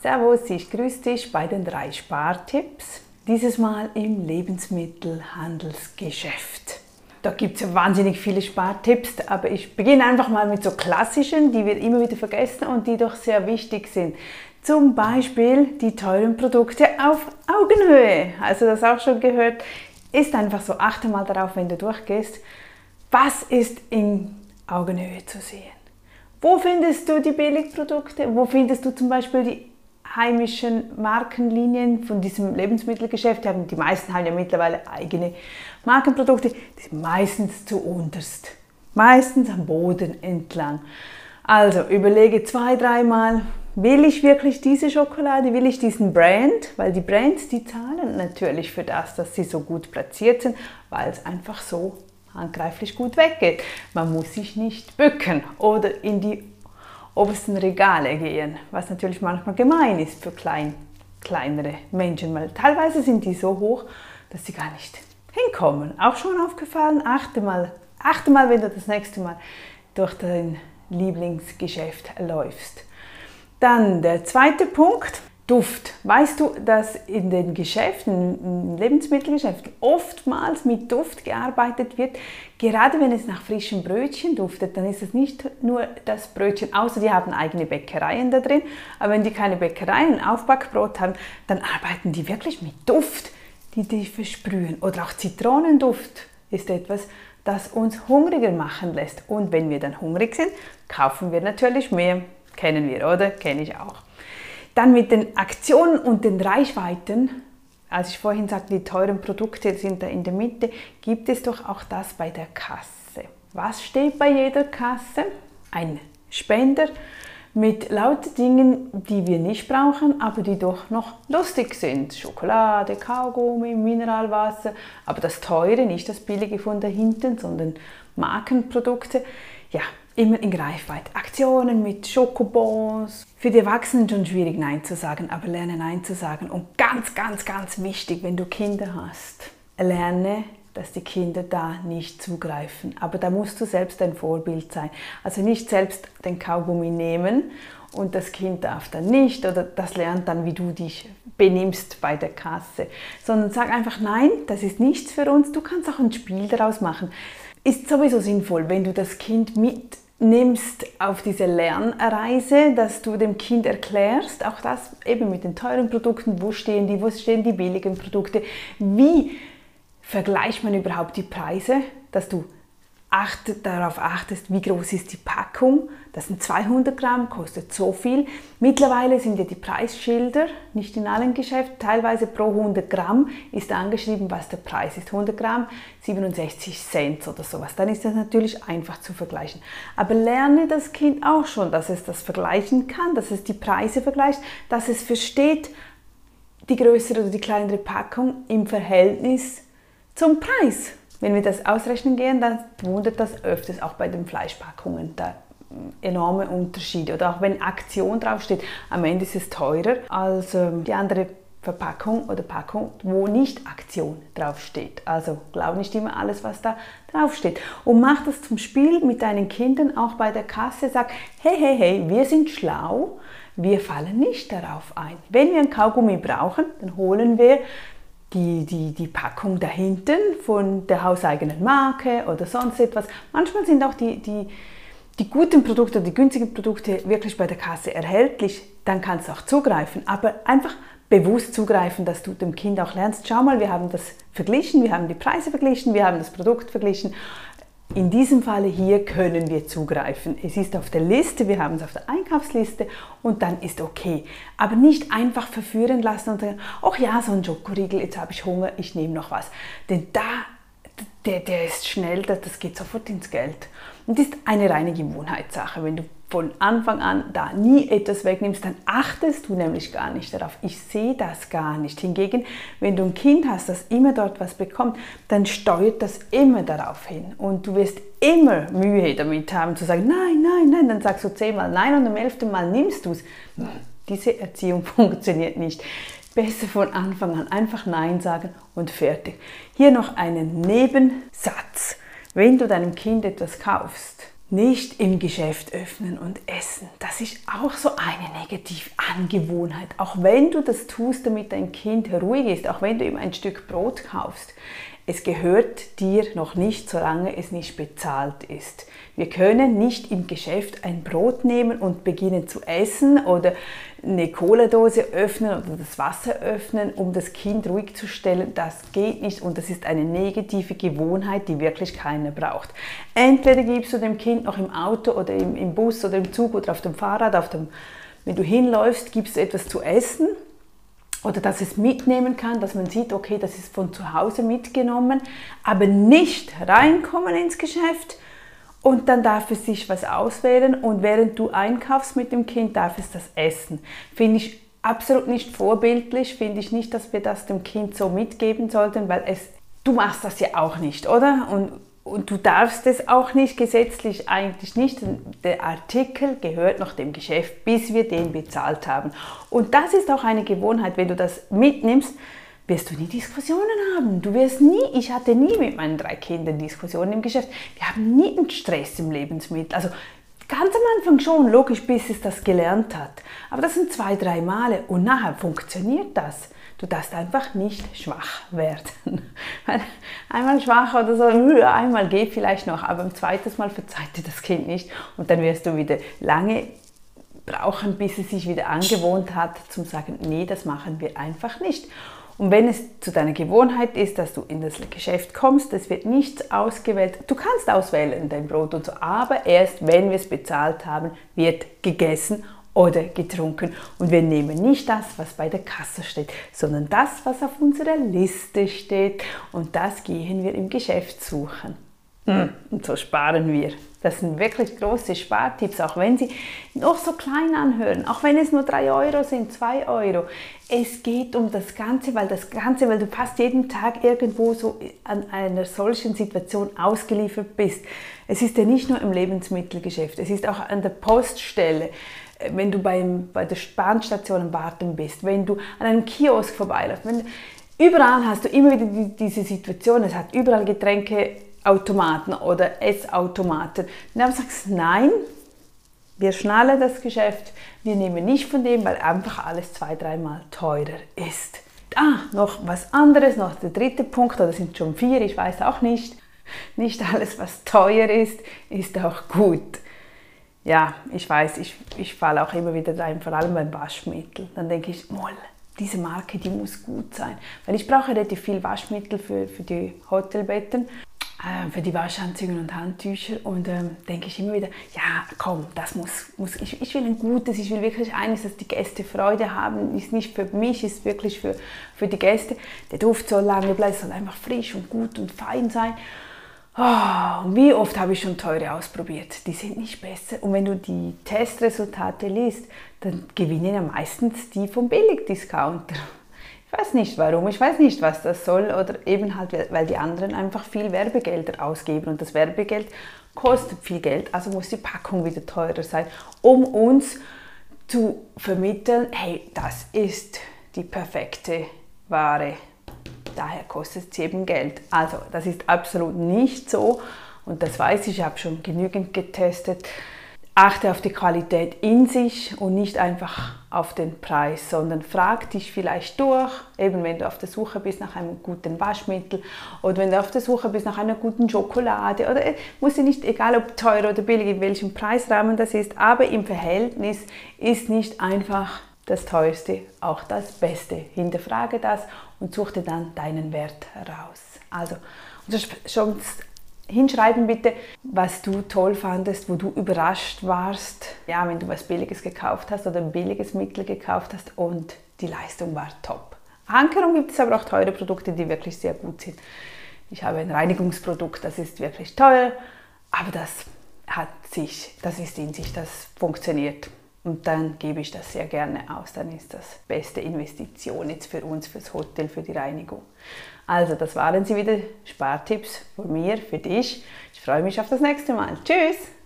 Servus, ich grüße dich bei den drei Spartipps. Dieses Mal im Lebensmittelhandelsgeschäft. Da gibt es wahnsinnig viele Spartipps, aber ich beginne einfach mal mit so klassischen, die wir immer wieder vergessen und die doch sehr wichtig sind. Zum Beispiel die teuren Produkte auf Augenhöhe. Also das auch schon gehört. Ist einfach so, achte mal darauf, wenn du durchgehst. Was ist in Augenhöhe zu sehen? Wo findest du die Billigprodukte? Wo findest du zum Beispiel die heimischen Markenlinien von diesem Lebensmittelgeschäft? Die meisten haben ja mittlerweile eigene Markenprodukte. Die sind meistens zu unterst. Meistens am Boden entlang. Also überlege zwei, dreimal, will ich wirklich diese Schokolade, will ich diesen Brand? Weil die Brands, die zahlen natürlich für das, dass sie so gut platziert sind, weil es einfach so handgreiflich gut weggeht. Man muss sich nicht bücken oder in die obersten Regale gehen, was natürlich manchmal gemein ist für klein, kleinere Menschen, weil teilweise sind die so hoch, dass sie gar nicht hinkommen. Auch schon aufgefallen, achte mal, achte mal, wenn du das nächste Mal durch dein Lieblingsgeschäft läufst. Dann der zweite Punkt, Duft. Weißt du, dass in den Geschäften, Lebensmittelgeschäften oftmals mit Duft gearbeitet wird? Gerade wenn es nach frischen Brötchen duftet, dann ist es nicht nur das Brötchen, außer die haben eigene Bäckereien da drin. Aber wenn die keine Bäckereien, Aufbackbrot haben, dann arbeiten die wirklich mit Duft, die die versprühen. Oder auch Zitronenduft ist etwas, das uns hungriger machen lässt. Und wenn wir dann hungrig sind, kaufen wir natürlich mehr. Kennen wir, oder? Kenne ich auch. Dann mit den Aktionen und den Reichweiten, als ich vorhin sagte, die teuren Produkte sind da in der Mitte, gibt es doch auch das bei der Kasse. Was steht bei jeder Kasse? Ein Spender mit lauter Dingen, die wir nicht brauchen, aber die doch noch lustig sind. Schokolade, Kaugummi, Mineralwasser, aber das teure, nicht das billige von da hinten, sondern Markenprodukte. Ja, immer in Greifweite. Aktionen mit Schokobons. Für die Erwachsenen schon schwierig Nein zu sagen, aber lerne Nein zu sagen. Und ganz, ganz, ganz wichtig, wenn du Kinder hast, lerne, dass die Kinder da nicht zugreifen. Aber da musst du selbst ein Vorbild sein. Also nicht selbst den Kaugummi nehmen und das Kind darf dann nicht oder das lernt dann, wie du dich benimmst bei der Kasse, sondern sag einfach nein, das ist nichts für uns. Du kannst auch ein Spiel daraus machen. Ist sowieso sinnvoll, wenn du das Kind mit nimmst auf diese Lernreise, dass du dem Kind erklärst, auch das eben mit den teuren Produkten, wo stehen die, wo stehen die billigen Produkte, wie vergleicht man überhaupt die Preise, dass du achte, darauf achtest, wie groß ist die Packung. Das sind 200 Gramm, kostet so viel. Mittlerweile sind ja die Preisschilder, nicht in allen Geschäften, teilweise pro 100 Gramm ist angeschrieben, was der Preis ist. 100 Gramm, 67 Cent oder sowas. Dann ist das natürlich einfach zu vergleichen. Aber lerne das Kind auch schon, dass es das vergleichen kann, dass es die Preise vergleicht, dass es versteht, die größere oder die kleinere Packung im Verhältnis zum Preis. Wenn wir das ausrechnen gehen, dann wundert das öfters auch bei den Fleischpackungen. Da enorme Unterschiede. Oder auch wenn Aktion draufsteht, am Ende ist es teurer als ähm, die andere Verpackung oder Packung, wo nicht Aktion draufsteht. Also glaub nicht immer alles, was da draufsteht. Und mach das zum Spiel mit deinen Kindern auch bei der Kasse. Sag, hey, hey, hey, wir sind schlau, wir fallen nicht darauf ein. Wenn wir ein Kaugummi brauchen, dann holen wir die, die, die Packung dahinten von der hauseigenen Marke oder sonst etwas. Manchmal sind auch die, die, die guten Produkte, die günstigen Produkte wirklich bei der Kasse erhältlich. Dann kannst du auch zugreifen. Aber einfach bewusst zugreifen, dass du dem Kind auch lernst, schau mal, wir haben das verglichen, wir haben die Preise verglichen, wir haben das Produkt verglichen in diesem Falle hier können wir zugreifen. Es ist auf der Liste, wir haben es auf der Einkaufsliste und dann ist okay. Aber nicht einfach verführen lassen und sagen, ach ja, so ein Schokoriegel, jetzt habe ich Hunger, ich nehme noch was. Denn da, der, der ist schnell, das geht sofort ins Geld. Und ist eine reine Gewohnheitssache. Wenn du von Anfang an da nie etwas wegnimmst, dann achtest du nämlich gar nicht darauf. Ich sehe das gar nicht. Hingegen, wenn du ein Kind hast, das immer dort was bekommt, dann steuert das immer darauf hin. Und du wirst immer Mühe damit haben zu sagen, nein, nein, nein, dann sagst du zehnmal nein und am elften Mal nimmst du es. Diese Erziehung funktioniert nicht. Besser von Anfang an einfach Nein sagen und fertig. Hier noch einen Nebensatz. Wenn du deinem Kind etwas kaufst, nicht im Geschäft öffnen und essen. Das ist auch so eine Negativangewohnheit. Auch wenn du das tust, damit dein Kind ruhig ist, auch wenn du ihm ein Stück Brot kaufst, es gehört dir noch nicht, solange es nicht bezahlt ist. Wir können nicht im Geschäft ein Brot nehmen und beginnen zu essen oder eine Cola-Dose öffnen oder das Wasser öffnen, um das Kind ruhig zu stellen. Das geht nicht und das ist eine negative Gewohnheit, die wirklich keiner braucht. Entweder gibst du dem Kind noch im Auto oder im, im Bus oder im Zug oder auf dem Fahrrad, auf dem, wenn du hinläufst, gibst du etwas zu essen oder dass es mitnehmen kann, dass man sieht, okay, das ist von zu Hause mitgenommen, aber nicht reinkommen ins Geschäft und dann darf es sich was auswählen und während du einkaufst mit dem Kind, darf es das essen. Finde ich absolut nicht vorbildlich, finde ich nicht, dass wir das dem Kind so mitgeben sollten, weil es, du machst das ja auch nicht, oder? Und und du darfst es auch nicht gesetzlich eigentlich nicht. Der Artikel gehört noch dem Geschäft, bis wir den bezahlt haben. Und das ist auch eine Gewohnheit, wenn du das mitnimmst, wirst du nie Diskussionen haben. Du wirst nie, ich hatte nie mit meinen drei Kindern Diskussionen im Geschäft. Wir haben nie einen Stress im Lebensmittel. Also ganz am Anfang schon, logisch, bis es das gelernt hat. Aber das sind zwei, drei Male und nachher funktioniert das. Du darfst einfach nicht schwach werden. einmal schwach oder so, einmal geht vielleicht noch, aber ein zweites Mal verzeiht dir das Kind nicht und dann wirst du wieder lange brauchen, bis es sich wieder angewohnt hat, zum sagen, nee, das machen wir einfach nicht. Und wenn es zu deiner Gewohnheit ist, dass du in das Geschäft kommst, es wird nichts ausgewählt. Du kannst auswählen dein Brot und so, aber erst wenn wir es bezahlt haben, wird gegessen oder getrunken. Und wir nehmen nicht das, was bei der Kasse steht, sondern das, was auf unserer Liste steht. Und das gehen wir im Geschäft suchen. Hm, und so sparen wir. Das sind wirklich große Spartipps, auch wenn sie noch so klein anhören, auch wenn es nur 3 Euro sind, 2 Euro. Es geht um das Ganze, weil das Ganze, weil du fast jeden Tag irgendwo so an einer solchen Situation ausgeliefert bist. Es ist ja nicht nur im Lebensmittelgeschäft, es ist auch an der Poststelle wenn du beim, bei der Bahnstation Warten bist, wenn du an einem Kiosk vorbeiläufst, überall hast du immer wieder die, diese Situation, es hat überall Getränkeautomaten oder Essautomaten. Und dann sagst du, nein, wir schnallen das Geschäft, wir nehmen nicht von dem, weil einfach alles zwei, dreimal teurer ist. Ah, noch was anderes, noch der dritte Punkt, oder sind schon vier, ich weiß auch nicht. Nicht alles, was teuer ist, ist auch gut ja, ich weiß, ich, ich falle auch immer wieder rein, vor allem beim Waschmittel. Dann denke ich, moll, diese Marke, die muss gut sein. Weil ich brauche relativ viel Waschmittel für, für die Hotelbetten, für die Waschanzüge und Handtücher. Und ähm, denke ich immer wieder, ja, komm, das muss, muss ich, ich will ein gutes, ich will wirklich eines, dass die Gäste Freude haben. Ist nicht für mich, ist wirklich für, für die Gäste. Der Duft soll lange bleiben, soll einfach frisch und gut und fein sein. Oh, wie oft habe ich schon teure ausprobiert? Die sind nicht besser. Und wenn du die Testresultate liest, dann gewinnen ja meistens die vom Billigdiscounter. Ich weiß nicht warum, ich weiß nicht, was das soll. Oder eben halt, weil die anderen einfach viel Werbegelder ausgeben. Und das Werbegeld kostet viel Geld, also muss die Packung wieder teurer sein, um uns zu vermitteln, hey, das ist die perfekte Ware daher kostet es eben Geld. Also das ist absolut nicht so und das weiß ich, ich habe schon genügend getestet. Achte auf die Qualität in sich und nicht einfach auf den Preis, sondern frag dich vielleicht durch, eben wenn du auf der Suche bist nach einem guten Waschmittel oder wenn du auf der Suche bist nach einer guten Schokolade oder äh, muss ja nicht, egal ob teuer oder billig, in welchem Preisrahmen das ist, aber im Verhältnis ist nicht einfach das teuerste auch das Beste. Hinterfrage das und such dir dann deinen Wert heraus. Also, schon hinschreiben bitte, was du toll fandest, wo du überrascht warst, ja, wenn du was Billiges gekauft hast oder ein billiges Mittel gekauft hast und die Leistung war top. Ankerung gibt es aber auch teure Produkte, die wirklich sehr gut sind. Ich habe ein Reinigungsprodukt, das ist wirklich teuer, aber das hat sich, das ist in sich, das funktioniert. Und dann gebe ich das sehr gerne aus. Dann ist das beste Investition jetzt für uns, fürs Hotel, für die Reinigung. Also, das waren sie wieder Spartipps von mir, für dich. Ich freue mich auf das nächste Mal. Tschüss!